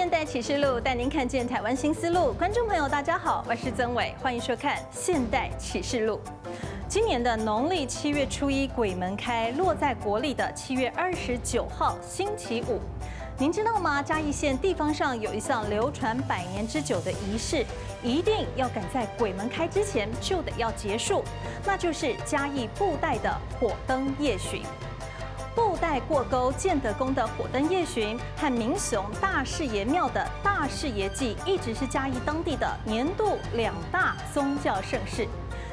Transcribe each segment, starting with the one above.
现代启示录带您看见台湾新思路。观众朋友，大家好，我是曾伟，欢迎收看《现代启示录》。今年的农历七月初一鬼门开，落在国历的七月二十九号星期五。您知道吗？嘉义县地方上有一项流传百年之久的仪式，一定要赶在鬼门开之前就得要结束，那就是嘉义布袋的火灯夜巡。布袋过沟建德宫的火灯夜巡和明雄大士爷庙的大士爷祭，一直是嘉义当地的年度两大宗教盛事。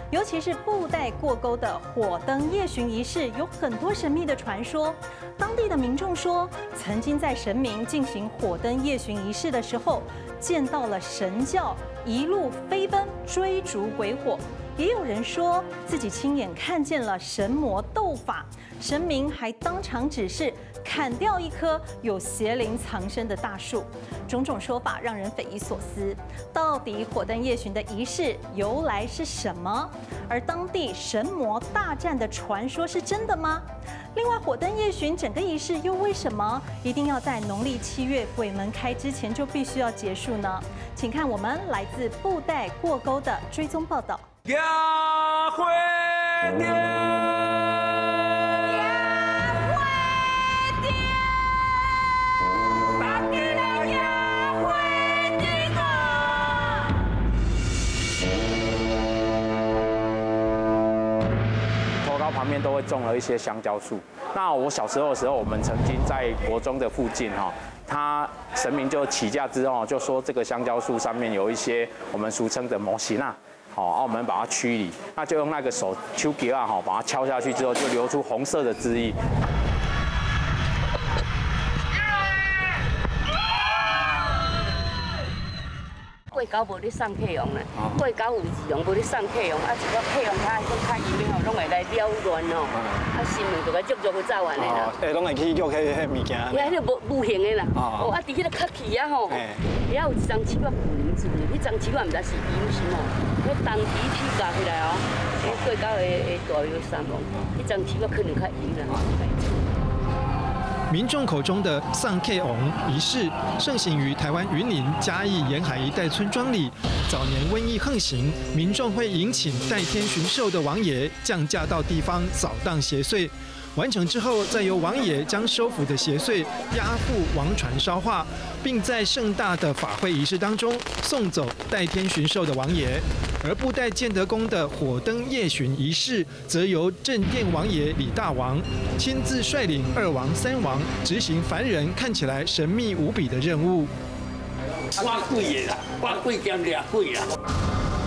尤其是布袋过沟的火灯夜巡仪式，有很多神秘的传说。当地的民众说，曾经在神明进行火灯夜巡仪式的时候，见到了神教一路飞奔追逐鬼火。也有人说自己亲眼看见了神魔斗法，神明还当场指示砍掉一棵有邪灵藏身的大树。种种说法让人匪夷所思。到底火灯夜巡的仪式由来是什么？而当地神魔大战的传说是真的吗？另外，火灯夜巡整个仪式又为什么一定要在农历七月鬼门开之前就必须要结束呢？请看我们来自布袋过沟的追踪报道。亚会殿，亚会殿，大吉了亚会殿啊！头高旁边都会种了一些香蕉树。那我小时候的时候，我们曾经在国中的附近哈，他神明就起驾之后就说这个香蕉树上面有一些我们俗称的摩西娜。好，然后我们把它驱离，那就用那个手敲击啊，哈，把它敲下去之后，就流出红色的汁液。过高无咧送客用啦，过高有自用无咧送客用，啊，一个客用它都较严的吼，拢会来扰乱哦，啊，新闻就该足足去走完的啦。诶，拢会去叫迄迄物件。遐迄个无无形的啦，哦，啊，伫迄个卡器啊吼，遐有一张迄张七万毋知是阴是毛，民众口中的送客王仪式，盛行于台湾云林嘉义沿海一带村庄里。早年瘟疫横行，民众会迎请代天巡狩的王爷降驾到地方扫荡邪祟。完成之后，再由王爷将收服的邪祟押赴王船烧化，并在盛大的法会仪式当中送走代天巡狩的王爷。而布袋建德宫的火灯夜巡仪式，则由镇殿王爷李大王亲自率领二王三王执行凡人看起来神秘无比的任务。抓鬼啦，抓鬼兼俩贵啦。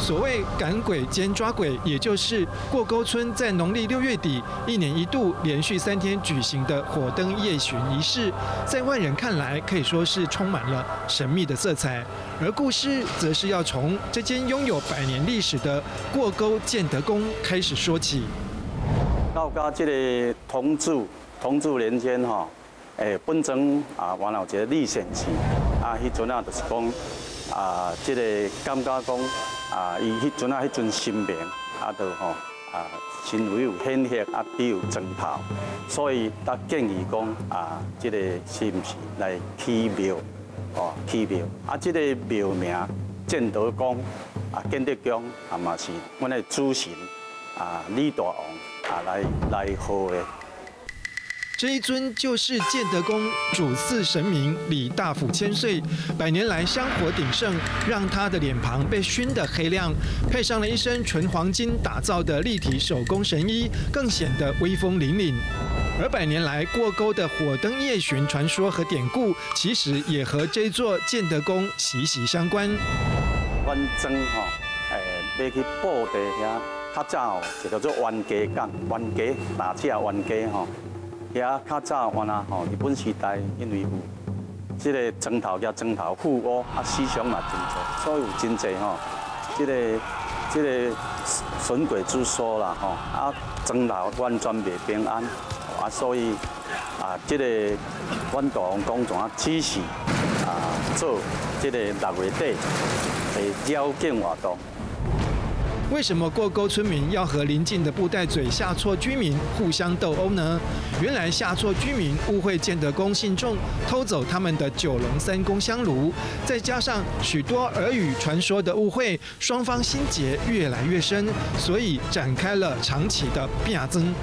所谓赶鬼兼抓鬼，也就是过沟村在农历六月底一年一度连续三天举行的火灯夜巡仪式，在外人看来可以说是充满了神秘的色彩。而故事则是要从这间拥有百年历史的过沟建德宫开始说起。到家这个同治同治年间哈，诶，本庄啊，原来有一个历险记啊，迄阵啊，就是讲啊，这个感觉讲。啊，伊迄阵啊，迄阵神明啊，都吼啊，身为有显赫啊，比有砖头，所以他建议讲啊，即个是毋是来起庙哦，起庙啊，即个庙名建德宫啊，建德宫啊嘛是阮的主神啊，李大王啊来来号的。这一尊就是建德宫主祀神明李大甫千岁，百年来香火鼎盛，让他的脸庞被熏得黑亮，配上了一身纯黄金打造的立体手工神衣，更显得威风凛凛。而百年来过沟的火灯夜巡传说和典故，其实也和这座建德宫息息相关。关曾哈，诶，要去布袋遐，较早哦，就叫做冤家港，冤家打架冤家哈。遐较早原来吼，日本时代因为有即个砖头加砖头富屋，啊，思想嘛真多，所以有真济吼，即个即个神鬼之说啦吼，啊，砖头完全袂平安，啊，所以啊，即个阮大王公怎啊指示啊，做即个六月底的绕境活动。为什么过沟村民要和邻近的布袋嘴下厝居民互相斗殴呢？原来下厝居民误会建德公信众偷走他们的九龙三公香炉，再加上许多耳语传说的误会，双方心结越来越深，所以展开了长期的变争。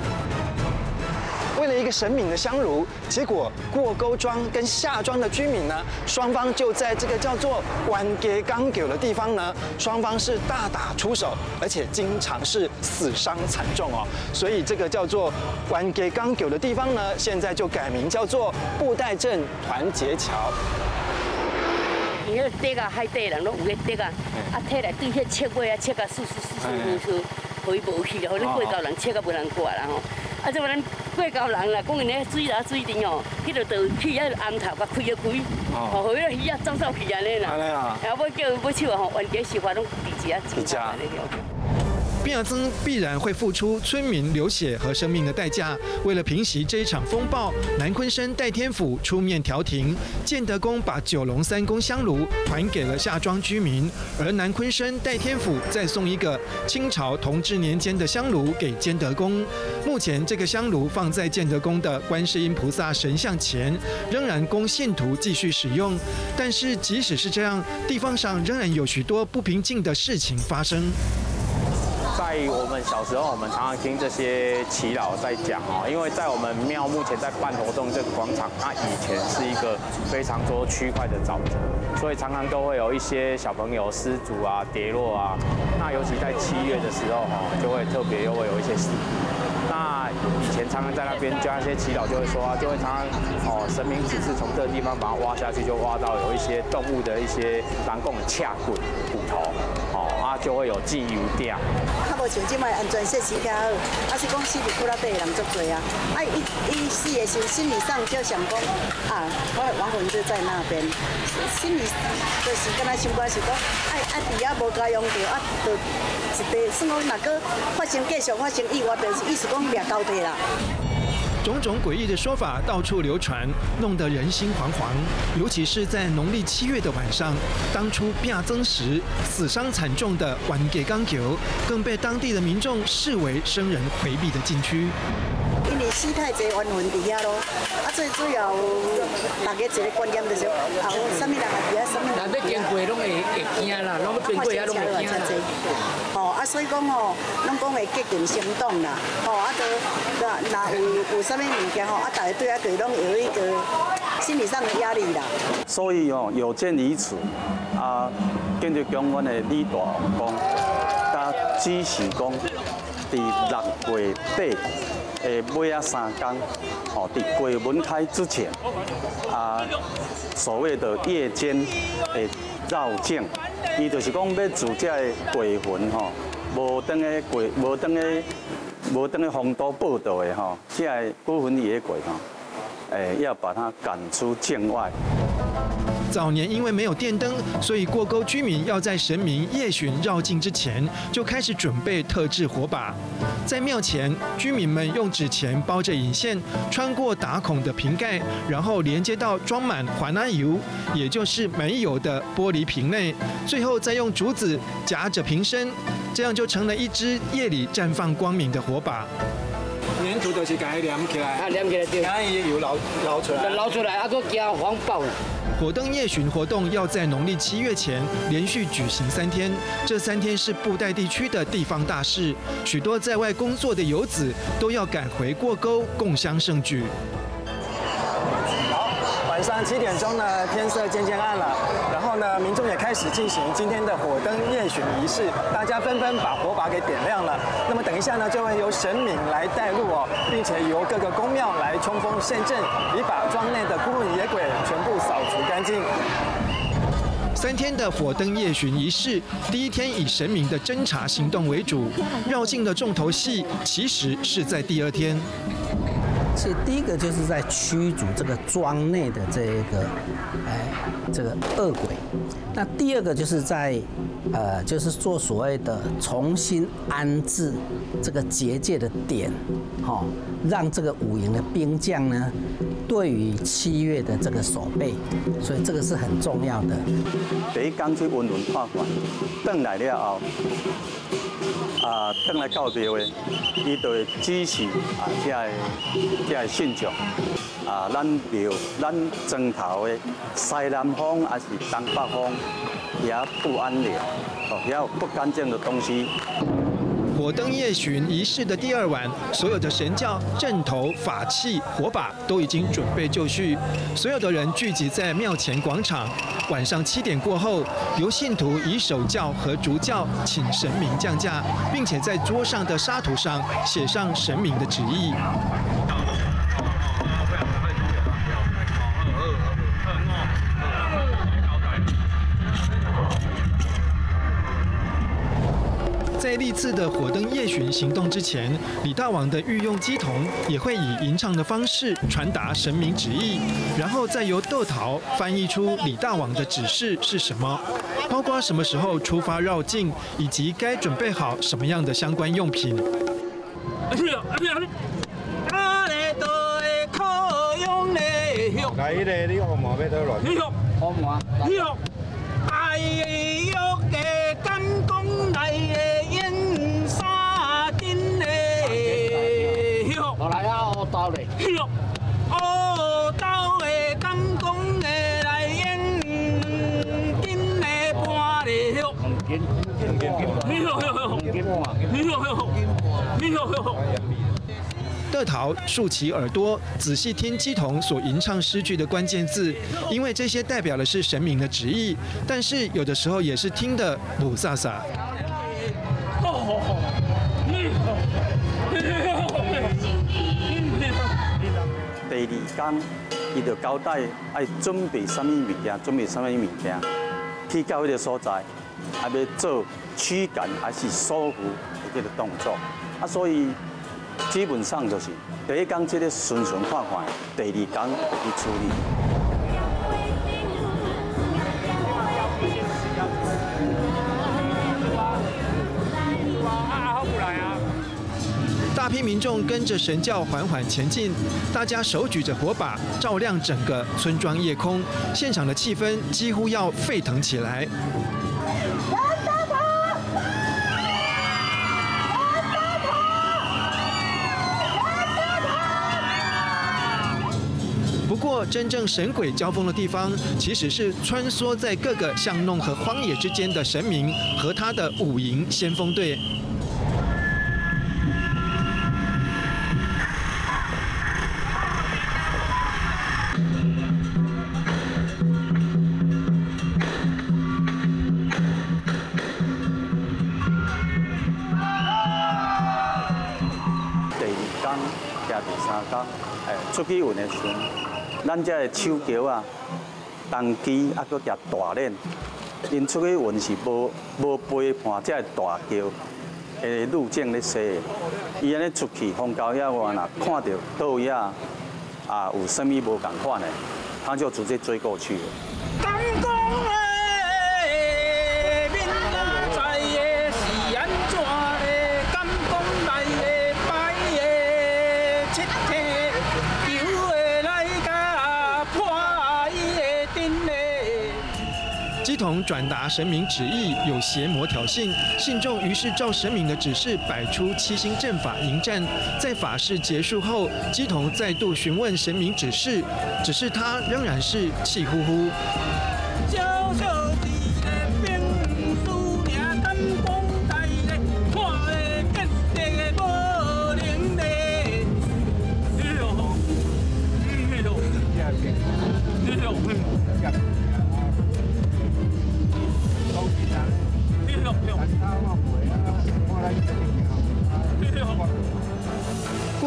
神明的香炉，结果过沟庄跟下庄的居民呢，双方就在这个叫做关给港九的地方呢，双方是大打出手，而且经常是死伤惨重哦。所以这个叫做关给港九的地方呢，现在就改名叫做布袋镇团结桥。因为这个海底人都有个这个，啊，摕来对迄切尾啊，切个碎碎碎碎碎，可以无去，啦，吼！恁过高人切个无人过啦吼。啊！即个咱过高人啦，讲因咧水啦水田哦，迄落就去啊，暗头甲开啊开，哦，互迄个鱼啊走走去安尼啦。安尼啊！然后要叫要手吼，原计是发拢直接啊，直接。变增必然会付出村民流血和生命的代价。为了平息这一场风暴，南鲲鯓代天府出面调停，建德宫把九龙三公香炉还给了下庄居民，而南鲲鯓代天府再送一个清朝同治年间的香炉给建德宫。目前这个香炉放在建德宫的观世音菩萨神像前，仍然供信徒继续使用。但是即使是这样，地方上仍然有许多不平静的事情发生。在我们小时候，我们常常听这些耆老在讲哦，因为在我们庙目前在办活动这个广场，它以前是一个非常多区块的沼泽，所以常常都会有一些小朋友失足啊、跌落啊。那尤其在七月的时候哈，就会特别又会有一些事。那以前常常在那边，就那些耆老就会说啊，就会常常哦，神明只是从这个地方把它挖下去，就挖到有一些动物的一些人工的掐骨骨头。就会有记忆点。较无像即卖安全设施较好，啊是讲死伫骨仔底人足多啊。啊，伊伊死的时候心理上就想讲啊，我亡魂就在那边。心理就是跟他想法是讲，哎啊，底下无家用着，啊，就一地算讲若阁发生继续发生意外，就是意思讲掠交替啦。种种诡异的说法到处流传，弄得人心惶惶。尤其是在农历七月的晚上，当初变增时死伤惨重的关给钢球，更被当地的民众视为生人回避的禁区。因为死太济冤魂伫遐咯，最主要大家一个观念就是，啊，什么人啊，什么人。难经过拢会会惊啦，拢经过也拢会惊啦。哦，啊所以讲哦，拢讲会激动心动啦，哦，啊都那那有有啥物物件吼，啊大家对啊对拢有一个心理上的压力啦。所以哦，有鉴于此，啊，建德宫阮的李大讲，他指示讲，伫六月底。诶，尾啊三天，哦，伫鬼门开之前，啊，所谓的夜间诶绕境，伊就是讲要自这个鬼魂吼，无当个鬼，无当个无当个风都报道诶吼，这个孤魂野鬼吼，诶，要把它赶出境外。早年因为没有电灯，所以过沟居民要在神明夜巡绕境之前就开始准备特制火把。在庙前，居民们用纸钱包着引线，穿过打孔的瓶盖，然后连接到装满环安油，也就是煤油的玻璃瓶内，最后再用竹子夹着瓶身，这样就成了一支夜里绽放光明的火把。粘土就是该粘起来，啊，粘起来就，然后油捞捞出来，捞出来啊，都加黄包了。火灯夜巡活动要在农历七月前连续举行三天，这三天是布袋地区的地方大事，许多在外工作的游子都要赶回过沟共襄盛举。晚上七点钟呢，天色渐渐暗了，然后呢，民众也开始进行今天的火灯夜巡仪式，大家纷纷把火把给点亮了。那么等一下呢，就会由神明来带路哦，并且由各个宫庙来冲锋陷阵，以把庄内的孤魂野鬼全部扫除干净。三天的火灯夜巡仪式，第一天以神明的侦查行动为主，绕境的重头戏其实是在第二天。其实第一个就是在驱逐这个庄内的这个，哎，这个恶鬼。那第二个就是在，呃，就是做所谓的重新安置这个结界的点，哈，让这个五营的兵将呢，对于七月的这个守备，所以这个是很重要的。第一刚去温文化馆，邓来了后。啊，等来到庙的，伊就会支持啊，即个即个信众啊，咱庙咱庄头的西南方还是东北方也不安宁，哦，也有不干净的东西。火灯夜巡仪式的第二晚，所有的神教、阵头、法器、火把都已经准备就绪，所有的人聚集在庙前广场。晚上七点过后，由信徒以手教和竹教请神明降价，并且在桌上的沙土上写上神明的旨意。次的火灯夜巡行动之前，李大王的御用乩童也会以吟唱的方式传达神明旨意，然后再由豆桃翻译出李大王的指示是什么，包括什么时候出发绕境，以及该准备好什么样的相关用品。豆桃竖起耳朵，仔细听乩童所吟唱诗句的关键字，因为这些代表的是神明的旨意，但是有的时候也是听得雾煞煞。第二天，伊就交代爱准备什么物件，准备什么物件，去到迄个所在，还要做驱赶还是收服的这个动作。啊，所以基本上就是第一天这个顺顺快快，第二天去处理。大批民众跟着神轿缓缓前进，大家手举着火把，照亮整个村庄夜空，现场的气氛几乎要沸腾起来。不过，真正神鬼交锋的地方，其实是穿梭在各个巷弄和荒野之间的神明和他的五营先锋队。出去运的时阵，咱这的手桥啊，单机啊，搁夹大链，因出去运是无无陪伴这个大桥的路径咧说，伊安尼出去风高野外若看到倒野啊有甚物无共款的，他就直接追过去。转达神明旨意，有邪魔挑衅，信众于是照神明的指示摆出七星阵法迎战。在法事结束后，基童再度询问神明指示，只是他仍然是气呼呼。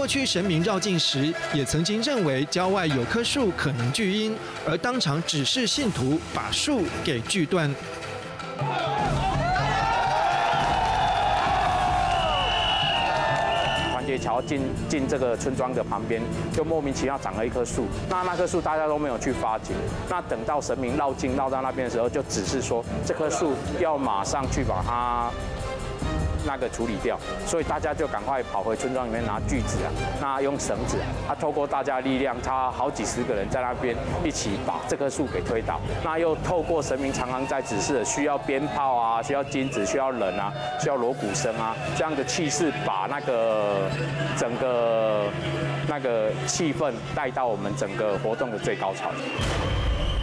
过去神明绕境时，也曾经认为郊外有棵树可能聚阴，而当场指示信徒把树给锯断。团结桥进进这个村庄的旁边，就莫名其妙长了一棵树。那那棵树大家都没有去发掘。那等到神明绕境绕到那边的时候，就指示说这棵树要马上去把它。那个处理掉，所以大家就赶快跑回村庄里面拿锯子啊，那用绳子啊，他透过大家力量，他好几十个人在那边一起把这棵树给推倒，那又透过神明常常在指示需要鞭炮啊，需要金子，需要人啊，需要锣鼓声啊，这样的气势把那个整个那个气氛带到我们整个活动的最高潮。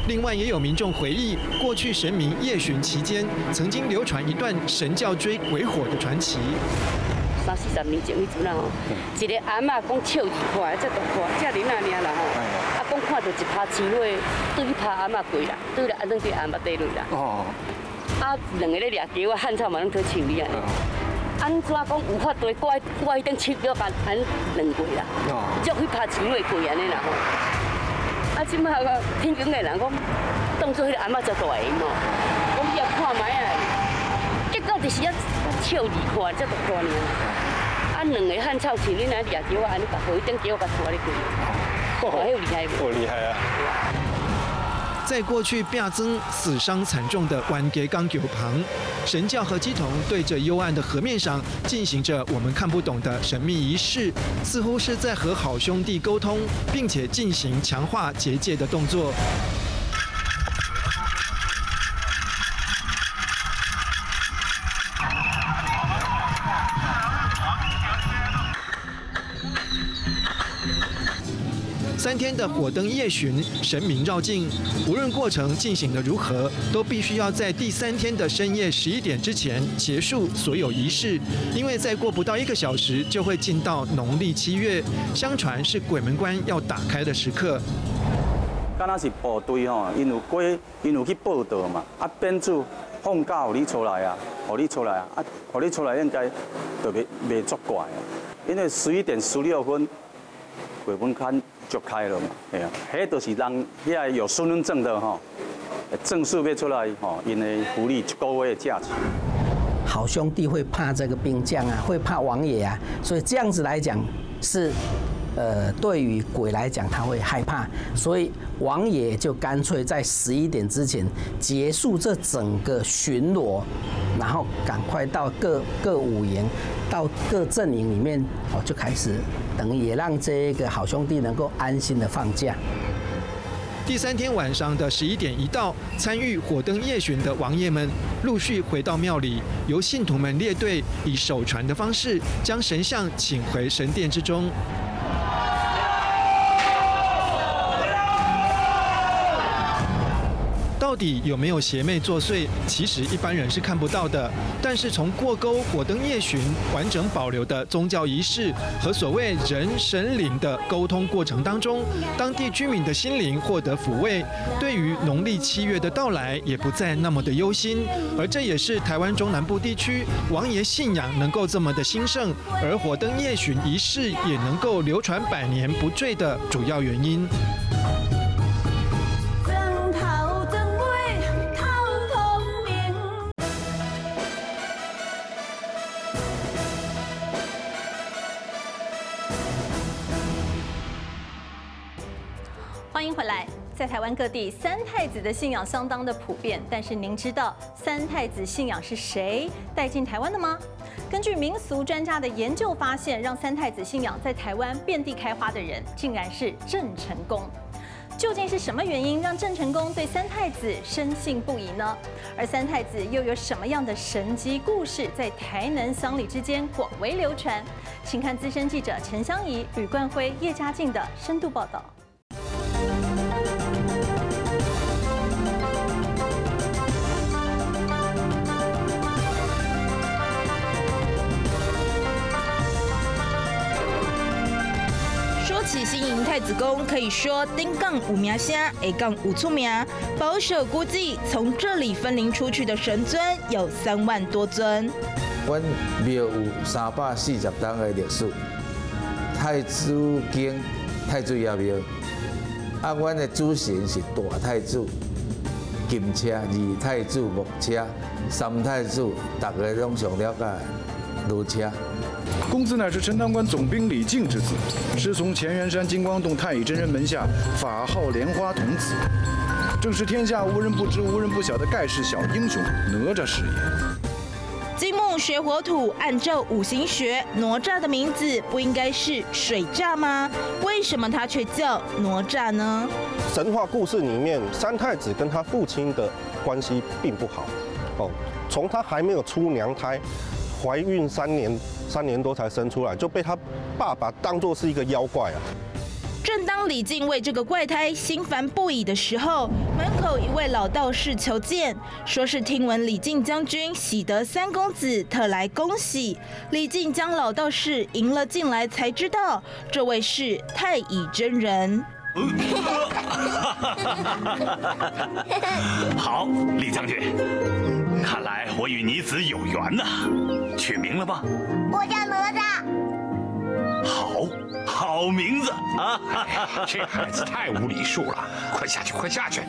另外，也有民众回忆，过去神明夜巡期间，曾经流传一段神教追鬼火的传奇。三四十年前，迄阵啊吼，一个阿嬷讲笑二块，这大块，这恁那尔啦吼，啊讲看到一趴钱花，对去拍阿嬷跪啦，对了，安装对阿嬷地落啦。哦。啊，两个咧掠桥啊，汉草嘛拢可穿你啊。安怎讲有法对挂挂一顶七脚板安两跪啦？哦。就去拍钱花跪安尼啦吼。即马个天津个人讲，当作迄个阿嬷做大个嘛，讲要看卖啊，结果就是啊，笑二看，这大看呢。啊，两个汉草穿恁那俩叫我安尼把头一顶叫我甲拖咧过，哇，迄厉害无？厉害啊！在过去变增死伤惨重的湾家港桥旁，神教和基童对着幽暗的河面上进行着我们看不懂的神秘仪式，似乎是在和好兄弟沟通，并且进行强化结界的动作。三天的火灯夜巡，神明绕境，无论过程进行得如何，都必须要在第三天的深夜十一点之前结束所有仪式，因为再过不到一个小时就会进到农历七月，相传是鬼门关要打开的时刻。刚那是部队吼，因有过，因有去报道嘛，啊，编组放假让你出来啊，让你出来啊，啊，让你出来应该就袂袂作怪啊，因为十一点十六分鬼门关。就开了嘛，哎呀，迄都是让遐有身份证的吼，证书要出来吼，因为福利一个月的假期。好兄弟会怕这个兵将啊，会怕王爷啊，所以这样子来讲是，呃，对于鬼来讲他会害怕，所以王爷就干脆在十一点之前结束这整个巡逻，然后赶快到各各五营，到各阵营里面哦，就开始。等也让这个好兄弟能够安心的放假。第三天晚上的十一点一到，参与火灯夜巡的王爷们陆续回到庙里，由信徒们列队以手传的方式将神像请回神殿之中。到底有没有邪魅作祟？其实一般人是看不到的。但是从过沟火灯夜巡完整保留的宗教仪式和所谓人神灵的沟通过程当中，当地居民的心灵获得抚慰，对于农历七月的到来也不再那么的忧心。而这也是台湾中南部地区王爷信仰能够这么的兴盛，而火灯夜巡仪式也能够流传百年不坠的主要原因。各地，三太子的信仰相当的普遍。但是您知道三太子信仰是谁带进台湾的吗？根据民俗专家的研究发现，让三太子信仰在台湾遍地开花的人，竟然是郑成功。究竟是什么原因让郑成功对三太子深信不疑呢？而三太子又有什么样的神迹故事，在台南乡里之间广为流传？请看资深记者陈香怡、吕冠辉、叶嘉靖的深度报道。太子宫可以说丁杠五名虾，A 杠五出名。保守估计，从这里分灵出去的神尊有三万多尊。阮庙有三百四十档的历史，太子宫、太子爷庙。啊，阮的主神是大太子金车，二太子木车，三太子，大家拢上了解卢车。公子乃是陈塘关总兵李靖之子，师从乾元山金光洞太乙真人门下，法号莲花童子，正是天下无人不知、无人不晓的盖世小英雄哪吒是也。金木学火土，按照五行学，哪吒的名字不应该是水吒吗？为什么他却叫哪吒呢？神话故事里面，三太子跟他父亲的关系并不好。哦，从他还没有出娘胎，怀孕三年，三年多才生出来，就被他爸爸当作是一个妖怪啊。正当李靖为这个怪胎心烦不已的时候，门口一位老道士求见，说是听闻李靖将军喜得三公子，特来恭喜。李靖将老道士迎了进来，才知道这位是太乙真人。好，李将军，看来我与你子有缘呐。取名了吧？我叫哪吒。好。好名字啊！这孩子太无礼数了，快下去，快下去！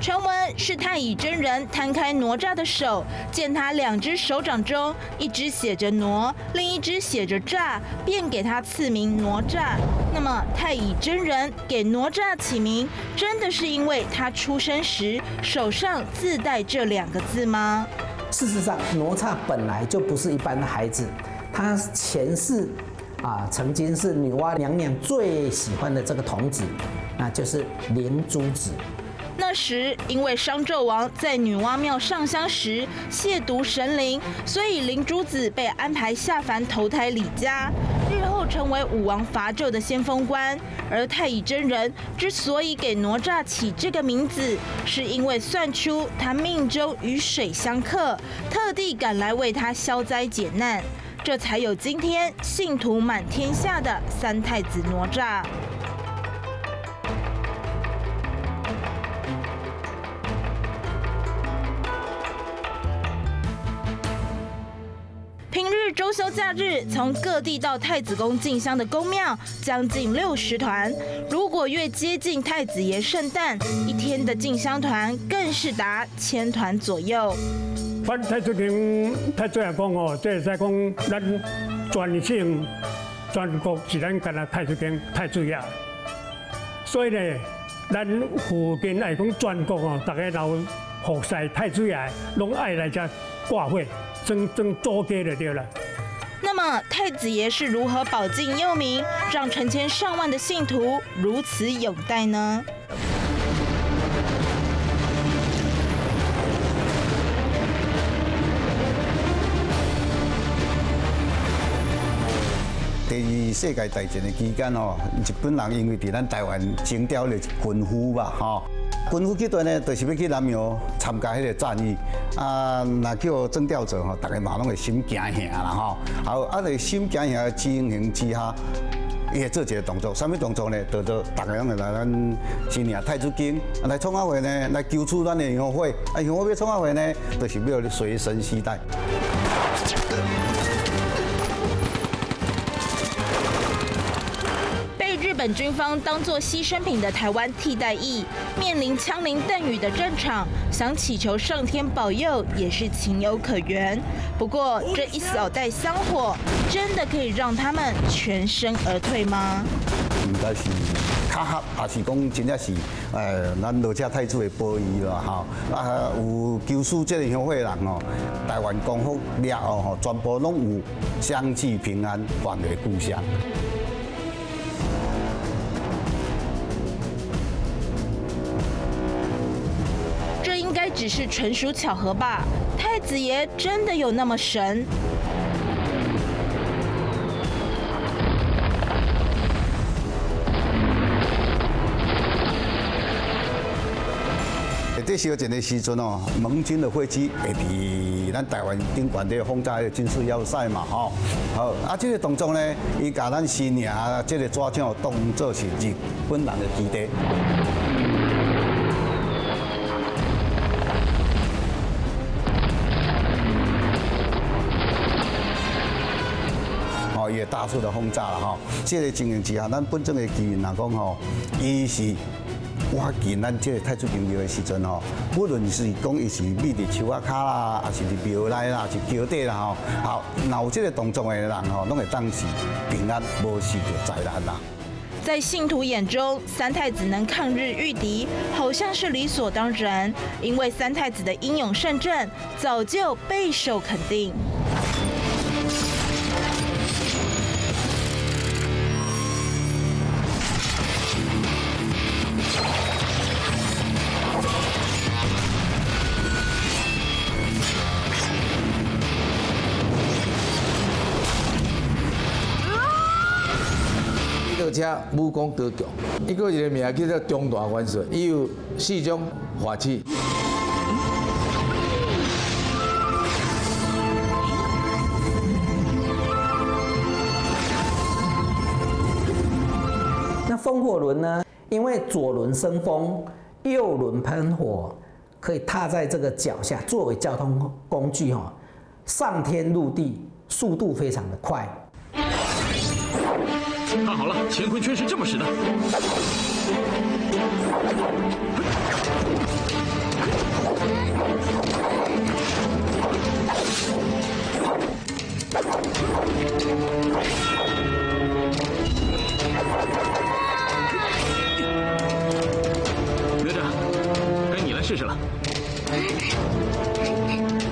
传闻是太乙真人摊开哪吒的手，见他两只手掌中一只写着哪，另一只写着吒，便给他赐名哪吒。那么太乙真人给哪吒起名，真的是因为他出生时手上自带这两个字吗？事实上，哪吒本来就不是一般的孩子，他前世。啊，曾经是女娲娘娘最喜欢的这个童子，那就是灵珠子。那时因为商纣王在女娲庙上香时亵渎神灵，所以灵珠子被安排下凡投胎李家，日后成为武王伐纣的先锋官。而太乙真人之所以给哪吒起这个名字，是因为算出他命中与水相克，特地赶来为他消灾解难。这才有今天信徒满天下的三太子哪吒。平日周休假日，从各地到太子宫进香的宫庙将近六十团。如果越接近太子爷圣诞，一天的进香团更是达千团左右。反太子宫太子爷讲哦，这是在讲咱全省全国是咱干那太子宫太子爷，所以呢，咱附近来讲全国哦，大家都服侍太子爷，拢爱来这挂会，争争周街的对了。那么太子爷是如何保境佑民，让成千上万的信徒如此拥戴呢？世界大战的期间哦，日本人因为伫咱台湾征调了军夫吧，吼，军夫阶段呢，就是要去南洋参加迄个战役，啊，那叫征调者吼，大家嘛拢会心惊吓啦，吼，好，啊，在心惊吓的情形之下，伊会做一个动作，什么动作呢？就做大家拢会来咱新营太子宫来创阿会呢，来求出咱的香火，啊，香火要创阿会呢，就是要随身携带。本军方当作牺牲品的台湾替代役，面临枪林弹雨的战场，想祈求上天保佑也是情有可原。不过，这一小袋香火，真的可以让他们全身而退吗？应该是卡合，还是讲真正是，呃，咱哪吒太子的保佑了哈。啊，有求取这个香火人哦，台湾功夫了哦，全部拢有相继平安，返回故乡。只是纯属巧合吧？太子爷真的有那么神？这时候前的时阵哦，盟军的飞机会伫咱台湾顶悬的轰炸的军事要塞嘛，吼，好啊，这个动作呢，伊甲咱新营这个抓将当作是日本人的基地。大肆的轰炸了哈，这个情形之下，咱本镇的居民来讲吼，伊是挖进咱这个太子宫庙的时阵吼，不论是讲伊是立伫树仔卡啦，还是伫庙内啦，是桥底啦吼，好，若有这个动作的人吼，拢会当时平安无事着灾难啦。在信徒眼中，三太子能抗日御敌，好像是理所当然，因为三太子的英勇善战早就备受肯定。这武功高强，伊个一个名叫做中大元帅，伊有四种法器。那风火轮呢？因为左轮生风，右轮喷火，可以踏在这个脚下，作为交通工具哈，上天入地，速度非常的快。看好了，乾坤圈是这么使的。哪吒，该你来试试了。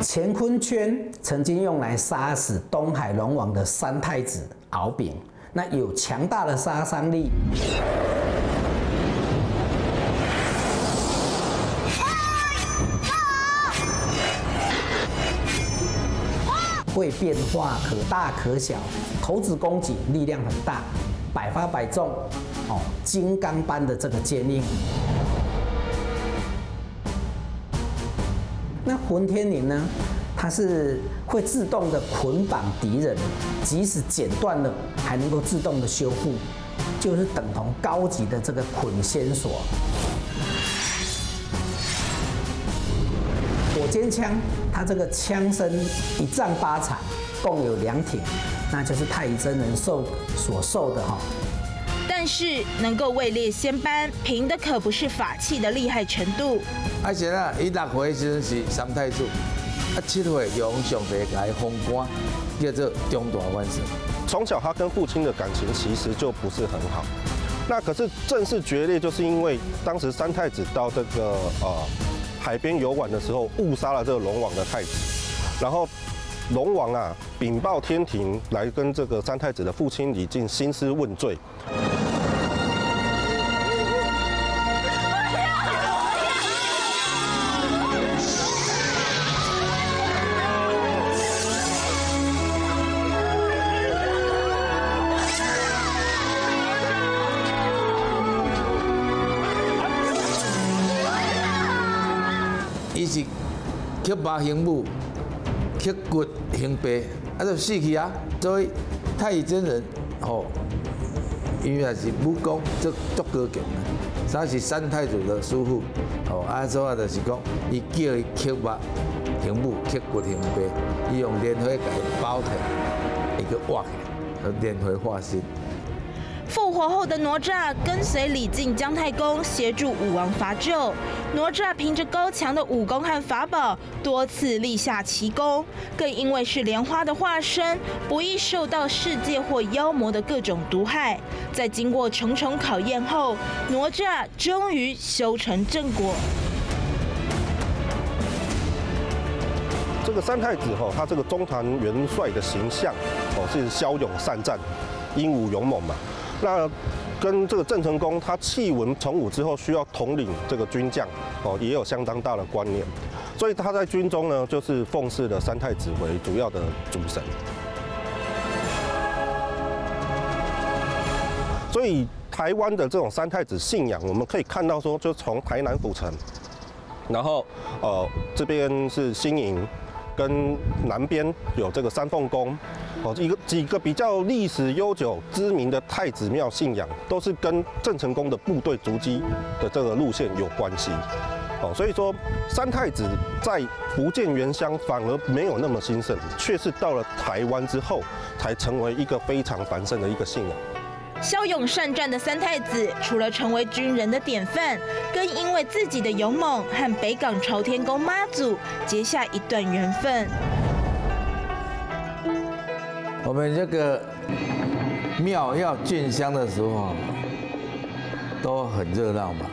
乾坤圈曾经用来杀死东海龙王的三太子敖丙。那有强大的杀伤力，会变化，可大可小，投子攻击力量很大，百发百中，哦，金刚般的这个坚硬。那混天綾呢？它是会自动的捆绑敌人，即使剪断了，还能够自动的修复，就是等同高级的这个捆仙索。火尖枪，它这个枪身一丈八长，共有两挺，那就是太乙真人受所受的哈。但是能够位列仙班，凭的可不是法器的厉害程度。而且呢，一六岁时是三太子。啊，七岁用上帝来封官，叫做中大元帅。从小他跟父亲的感情其实就不是很好。那可是正式决裂，就是因为当时三太子到这个呃海边游玩的时候，误杀了这个龙王的太子。然后龙王啊禀报天庭，来跟这个三太子的父亲李靖兴师问罪。刻爸行母，刻骨行爸，啊，就死去啊！所以太乙真人吼，因为是武功足足高强，他是三太祖的师傅，哦，啊，所以，就是讲，伊叫伊刻爸行母，刻骨行爸，伊用莲花给包起来，一个挖起，莲花化身。复活后的哪吒跟随李靖、姜太公协助武王伐纣。哪吒凭着高强的武功和法宝，多次立下奇功，更因为是莲花的化身，不易受到世界或妖魔的各种毒害。在经过重重考验后，哪吒终于修成正果。这个三太子哈，他这个中堂元帅的形象哦，是骁勇善战、英武勇猛嘛。那跟这个郑成功，他弃文从武之后，需要统领这个军将，哦，也有相当大的观念，所以他在军中呢，就是奉祀了三太子为主要的主神。所以台湾的这种三太子信仰，我们可以看到说，就从台南府城，然后呃这边是新营。跟南边有这个三凤宫，哦，一个几个比较历史悠久、知名的太子庙信仰，都是跟郑成功的部队足迹的这个路线有关系，哦，所以说三太子在福建原乡反而没有那么兴盛，却是到了台湾之后，才成为一个非常繁盛的一个信仰。骁勇善战的三太子，除了成为军人的典范，更因为自己的勇猛和北港朝天宫妈祖结下一段缘分。我们这个庙要进香的时候，都很热闹嘛。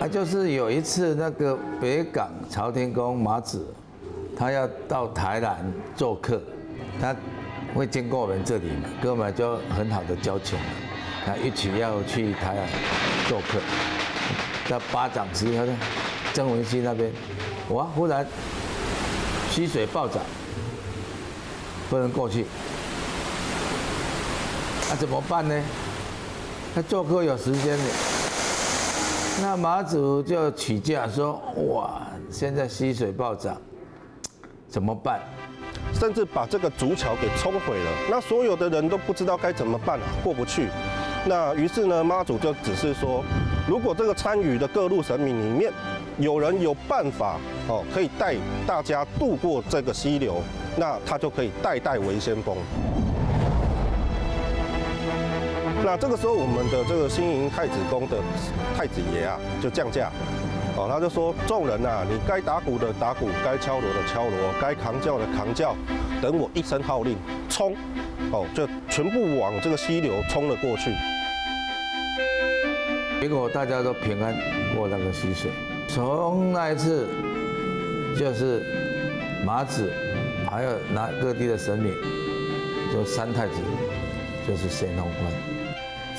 啊，就是有一次那个北港朝天宫妈祖，他要到台南做客，他会经过我们这里嘛，跟我们就很好的交情，他一起要去台湾做客，在八掌溪和曾文溪那边，哇，忽然溪水暴涨，不能过去，那、啊、怎么办呢？他做客有时间的。那马祖就起驾说：“哇，现在溪水暴涨，怎么办？”甚至把这个竹桥给冲毁了。那所有的人都不知道该怎么办，过不去。那于是呢，妈祖就只是说，如果这个参与的各路神明里面有人有办法哦，可以带大家渡过这个溪流，那他就可以代代为先锋。那这个时候，我们的这个新营太子宫的太子爷啊，就降驾，哦，他就说：众人呐，你该打鼓的打鼓，该敲锣的敲锣，该扛轿的扛轿，等我一声号令，冲，哦，就全部往这个溪流冲了过去。结果大家都平安过那个溪水。从那一次，就是麻子，还有那各地的神明，就三太子，就是神农官。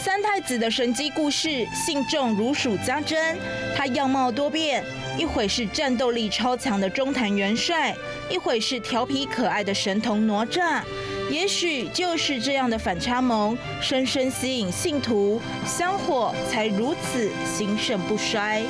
三太子的神迹故事，信众如数家珍。他样貌多变，一会是战斗力超强的中坛元帅，一会是调皮可爱的神童哪吒。也许就是这样的反差萌，深深吸引信徒，香火才如此兴盛不衰。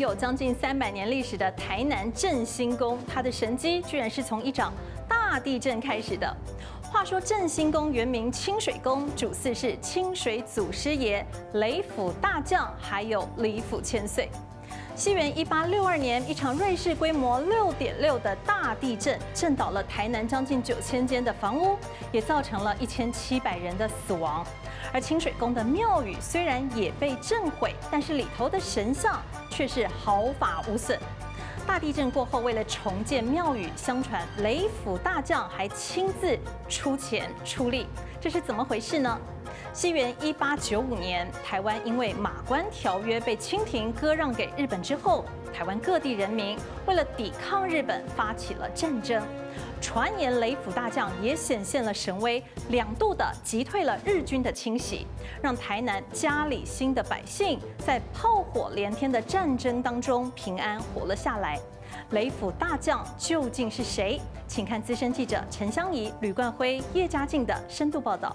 有将近三百年历史的台南振兴宫，它的神机居然是从一场大地震开始的。话说振兴宫原名清水宫，主祀是清水祖师爷、雷府大将，还有李府千岁。西元一八六二年，一场瑞士规模六点六的大地震，震倒了台南将近九千间的房屋，也造成了一千七百人的死亡。而清水宫的庙宇虽然也被震毁，但是里头的神像却是毫发无损。大地震过后，为了重建庙宇，相传雷府大将还亲自出钱出力，这是怎么回事呢？西元一八九五年，台湾因为《马关条约》被清廷割让给日本之后，台湾各地人民为了抵抗日本，发起了战争。传言雷府大将也显现了神威，两度的击退了日军的侵袭，让台南佳里兴的百姓在炮火连天的战争当中平安活了下来。雷府大将究竟是谁？请看资深记者陈香怡、吕冠辉、叶嘉靖的深度报道。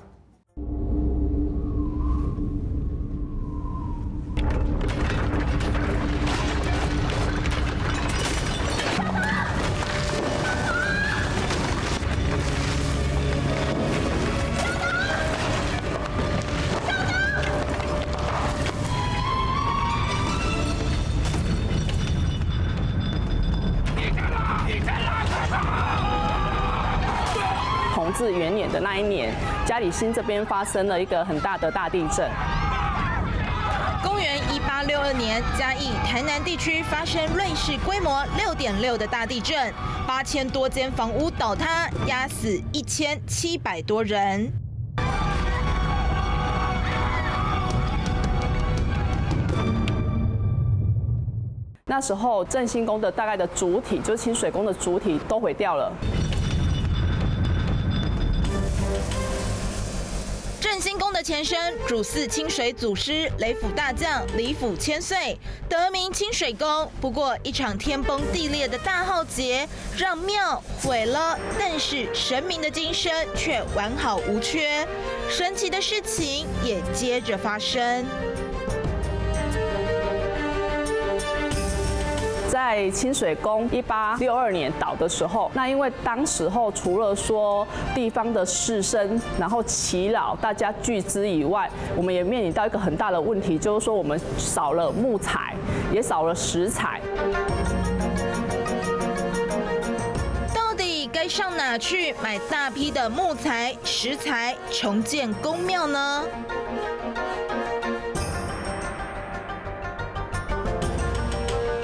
佳里兴这边发生了一个很大的大地震。公元一八六二年，嘉义台南地区发生瑞士规模六点六的大地震，八千多间房屋倒塌，压死一千七百多人。那时候振兴宫的大概的主体，就是清水宫的主体都毁掉了。振兴宫的前身主祀清水祖师雷府大将李府千岁，得名清水宫。不过一场天崩地裂的大浩劫让庙毁了，但是神明的金身却完好无缺，神奇的事情也接着发生。在清水宫一八六二年倒的时候，那因为当时候除了说地方的士绅然后耆老大家聚资以外，我们也面临到一个很大的问题，就是说我们少了木材，也少了石材。到底该上哪去买大批的木材、石材重建宫庙呢？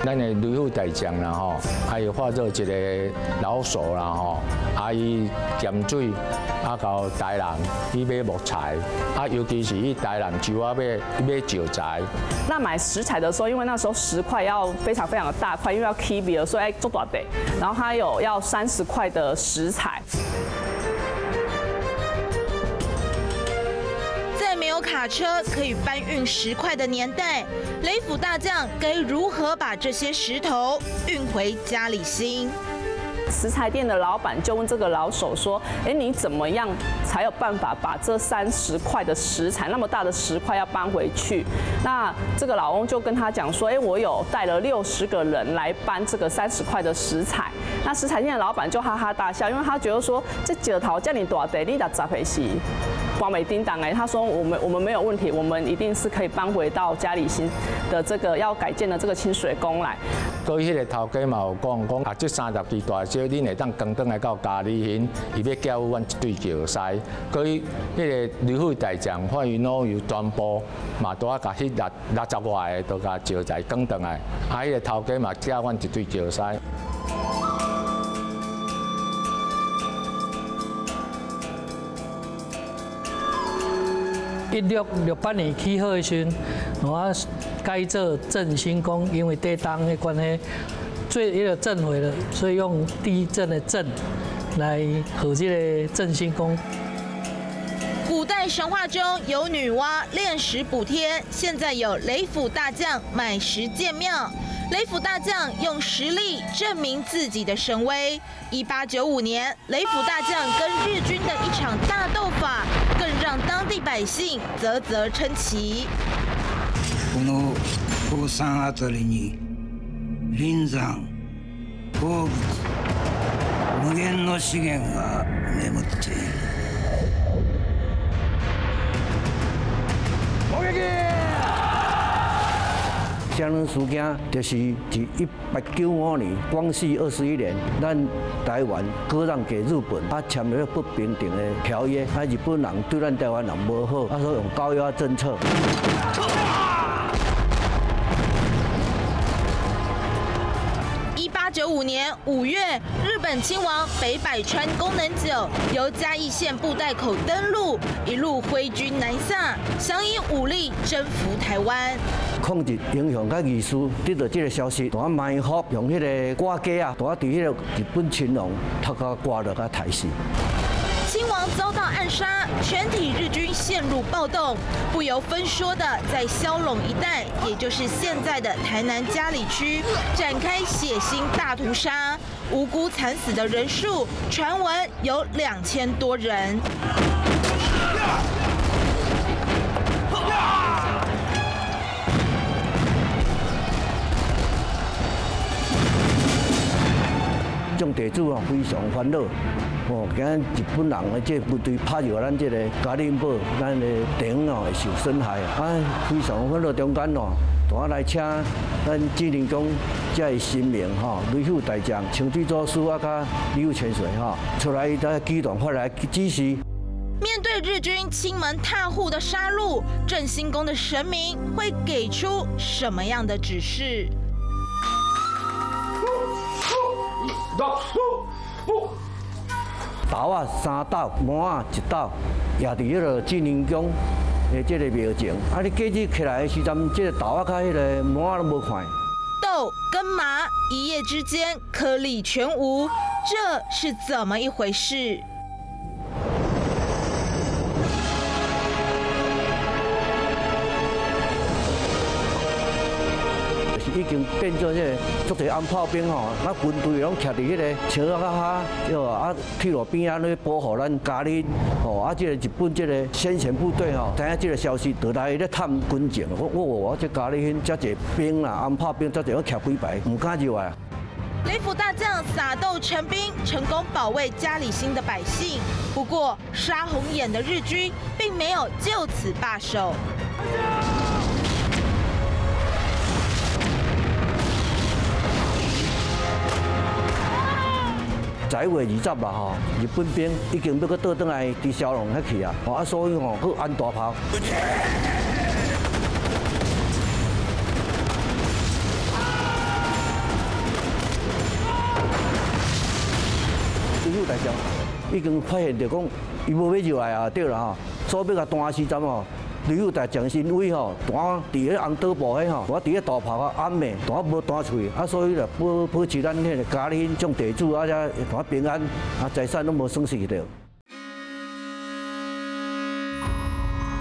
咱的雷府大将啦吼，还有化作一个老手啦吼，啊伊咸水啊到台南去买木材，啊尤其是去台南就要买买石材。那买食材的时候，因为那时候十块要非常非常的大块，因为要 k e 所以做大地，然后它有要三十块的食材。卡车可以搬运石块的年代，雷府大将该如何把这些石头运回家里新？食材店的老板就问这个老手说：“哎，你怎么样才有办法把这三十块的食材，那么大的石块要搬回去？”那这个老翁就跟他讲说：“哎，我有带了六十个人来搬这个三十块的食材。”那食材店的老板就哈哈大笑，因为他觉得说：“这石头叫你大地，你咋砸回去？”光美叮当哎，他说：“我们我们没有问题，我们一定是可以搬回到佳里新的这个要改建的这个清水宫来。”对于迄个头家嘛有讲讲啊，这三十支大石，恁会当扛转来到佳里新，伊要交阮一对石狮。对于迄个雷府大将范云老有专部嘛，都啊甲迄六六十外个都甲石材扛转来，啊，迄个头家嘛交阮一对石狮。一六六八年起好的时阵，我改做振兴宫，因为地震的关系，最一个震毁了，所以用地震的震来和这个振兴宫。古代神话中有女娲炼石补天，现在有雷府大将买石建庙。雷府大将用实力证明自己的神威。一八九五年，雷府大将跟日军的一场大斗法，更让当地百姓啧啧称奇。这样事件就是自一八九五年光绪二十一年，咱台湾割让给日本，啊签了不平等的条约，啊，日本人对咱台湾人不好，他说用高压政策。一八九五年五月，日本亲王北百川宫能久由嘉义县布袋口登陆，一路挥军南下，想以武力征服台湾。控制影响甲意思，得到这个消息，我埋伏用迄个挂机啊，我伫迄个日本青龙，他个挂了个台词。亲王遭到暗杀，全体日军陷入暴动，不由分说的在萧陇一带，也就是现在的台南嘉里区，展开血腥大屠杀，无辜惨死的人数传闻有两千多人。种地主啊，非常烦恼。哦，今日日本人的这部队拍入咱这个嘉林堡，咱的顶啊会受损害啊，非常烦恼。中间哦，我来请咱纪念宫这些神明哈，雷府大将、清水祖师啊，甲李有千岁哈，出来在机动发来指示。面对日军亲门踏户的杀戮，振兴宫的神明会给出什么样的指示？豆啊三道，麻啊一道，也伫迄个纪念宫的这个庙前。啊，你过日起来的时阵，这个豆啊，佮迄个麻啊都无看。豆跟麻一夜之间颗粒全无，这是怎么一回事？经变做这个足侪暗炮兵吼，那军队拢徛伫迄个桥啊哈，就啊铁路边啊咧保护咱家里，吼啊这个日本这个先遣部队吼，知影这个消息，就来咧探军情。我我我这家里乡遮侪兵啦，暗炮兵遮侪，我徛几排，唔敢入来。雷府大将撒豆成兵，成功保卫佳里新的百姓。不过杀红眼的日军并没有就此罢手。在月二十啦吼，日本兵已经要去倒转来伫小龙迄去啊，啊所以吼去安大炮。有大已经发现着讲，伊无要入来啊，对啦吼，所以要甲断时阵吼。旅游台将身位吼断伫个红岛部迄吼，我伫个大炮啊暗暝断无断出去，啊所以咧保保持咱迄个家里种地主啊，遮断平安，啊财产拢无损失着。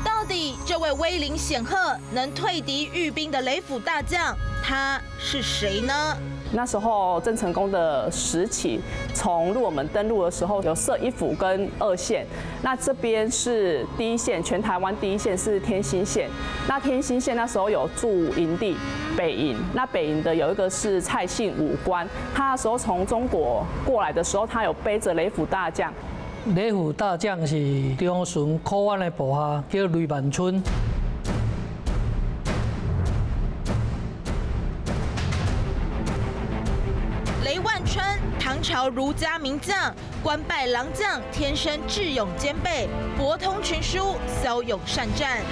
到底这位威灵显赫、能退敌御兵的雷府大将，他是谁呢？那时候郑成功的时期，从入我们登陆的时候，有设一府跟二县。那这边是第一线，全台湾第一线是天兴县。那天兴县那时候有驻营地北营，那北营的有一个是蔡姓武官，他那时候从中国过来的时候，他有背着雷府大将。雷府大将是中顺考案的部下，叫雷万春。朝儒家名将，官拜郎将，天生智勇兼备，博通群书，骁勇善战。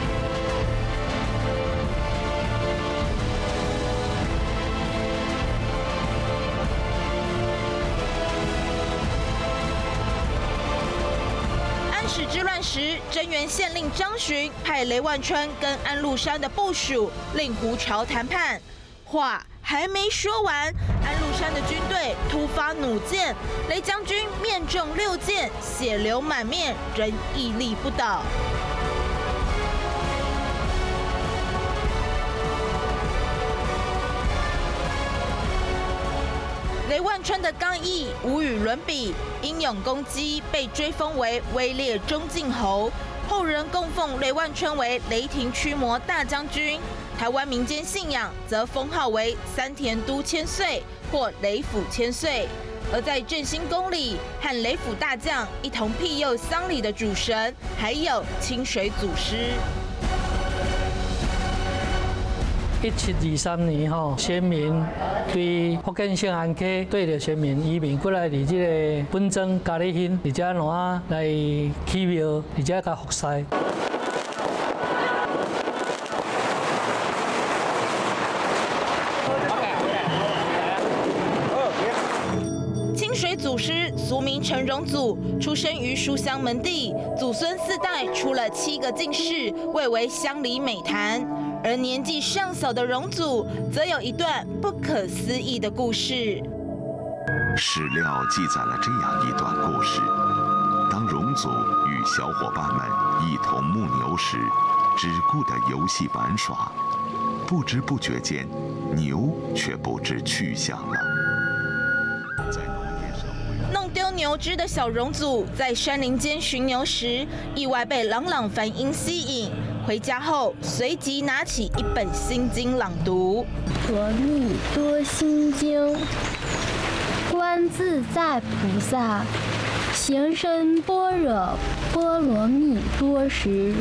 安史之乱时，贞元县令张巡派雷万春跟安禄山的部属令狐潮谈判，话还没说完。安禄山的军队突发弩箭，雷将军面中六箭，血流满面，仍屹立不倒。雷万春的刚毅无与伦比，英勇攻击，被追封为威烈中靖侯。后人供奉雷万春为雷霆驱魔大将军。台湾民间信仰则封号为三田都千岁或雷府千岁，而在振兴宫里和雷府大将一同庇佑丧礼的主神，还有清水祖师。一七二三年吼，先民对福建省安溪对着先民移民过来，伫这个本庄嘉义乡，伫这哪来起庙，伫这甲服侍。祖，出生于书香门第，祖孙四代出了七个进士，蔚为乡里美谈。而年纪尚小的荣祖，则有一段不可思议的故事。史料记载了这样一段故事：当荣祖与小伙伴们一同牧牛时，只顾着游戏玩耍，不知不觉间，牛却不知去向了。牛只的小荣祖在山林间巡牛时，意外被朗朗梵音吸引。回家后，随即拿起一本心经朗读：“阿弥多心经，观自在菩萨行深般若波罗蜜多时，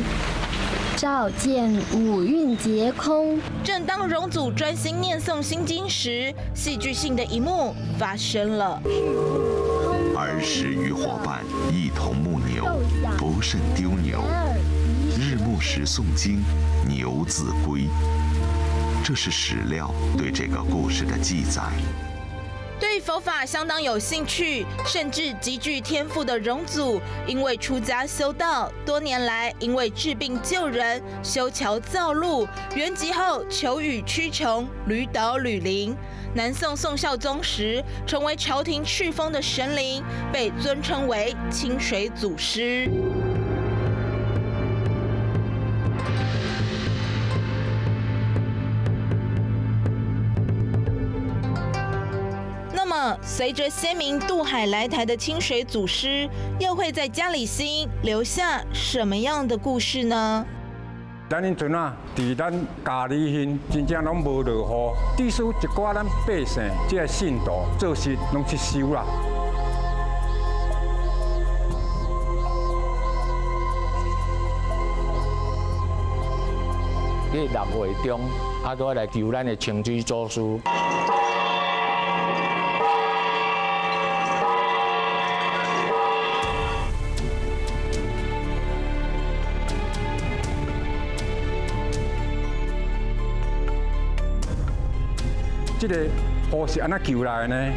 照见五蕴皆空。”正当荣祖专心念诵心经时，戏剧性的一幕发生了。儿时与伙伴一同牧牛，不慎丢牛。日暮时诵经，牛自归。这是史料对这个故事的记载。对佛法相当有兴趣，甚至极具天赋的荣祖，因为出家修道，多年来因为治病救人、修桥造路，圆寂后求雨驱穷，屡倒屡灵。南宋宋孝宗时，成为朝廷敕封的神灵，被尊称为清水祖师。随着先民渡海来台的清水祖师，又会在佳里兴留下什么样的故事呢？咱因阵啊，伫咱嘉义县真正拢无落雨，致使一寡咱百姓即个信徒做事拢去收啦。喺六月中，啊，都来求咱的清水祖师。这个雨是安怎求来的呢？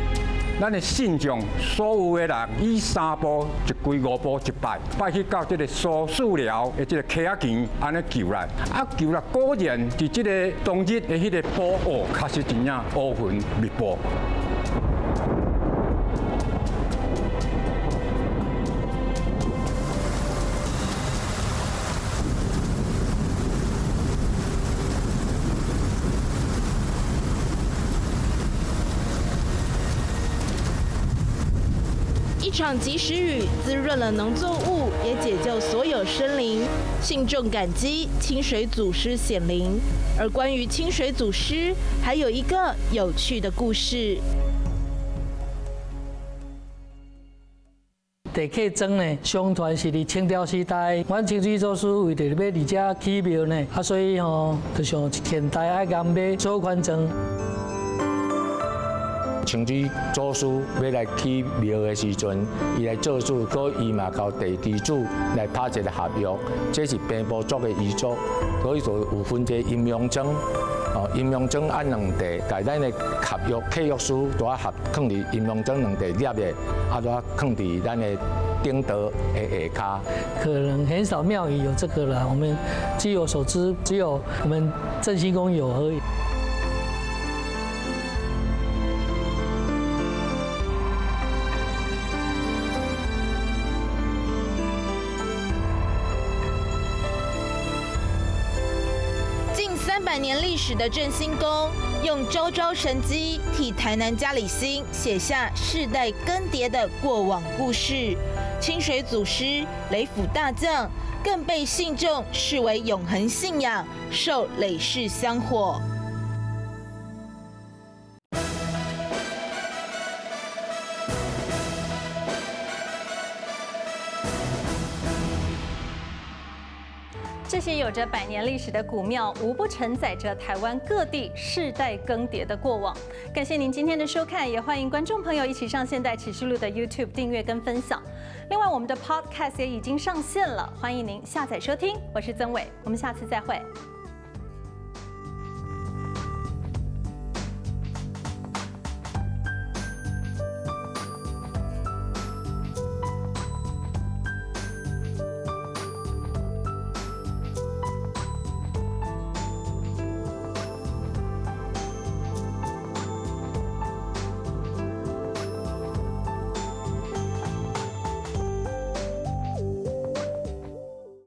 咱的信众所有的人以三步一跪五步一拜，拜去到这个苏树寮的这个溪仔墘，安尼救来，啊救来果然伫这个冬日的迄个坡哦，确实真正乌云密布。场及时雨滋润了农作物，也解救所有生灵。信众感激清水祖师显灵。而关于清水祖师，还有一个有趣的故事。地客庄呢，相传是伫清朝时代，阮清水祖师为着要伫遮起庙呢，啊，所以吼，就像现代爱岩马做款庄。清水祖师要来起庙的时阵，伊来做主，佮伊嘛交地地主来拍一个合约，这是平埔族的遗嘱，所以就有分这阴阳庄，哦，阴阳庄按两地，甲咱的合约契约书都要合，放伫阴阳证两地立的，啊，都要放伫咱的顶德的下骹。可能很少庙宇有这个了，我们据我所知，只有我们正兴宫有而已。历史的振兴宫，用招招神机替台南嘉里兴写下世代更迭的过往故事。清水祖师雷府大将更被信众视为永恒信仰，受累世香火。有着百年历史的古庙，无不承载着台湾各地世代更迭的过往。感谢您今天的收看，也欢迎观众朋友一起上现代启示录的 YouTube 订阅跟分享。另外，我们的 Podcast 也已经上线了，欢迎您下载收听。我是曾伟，我们下次再会。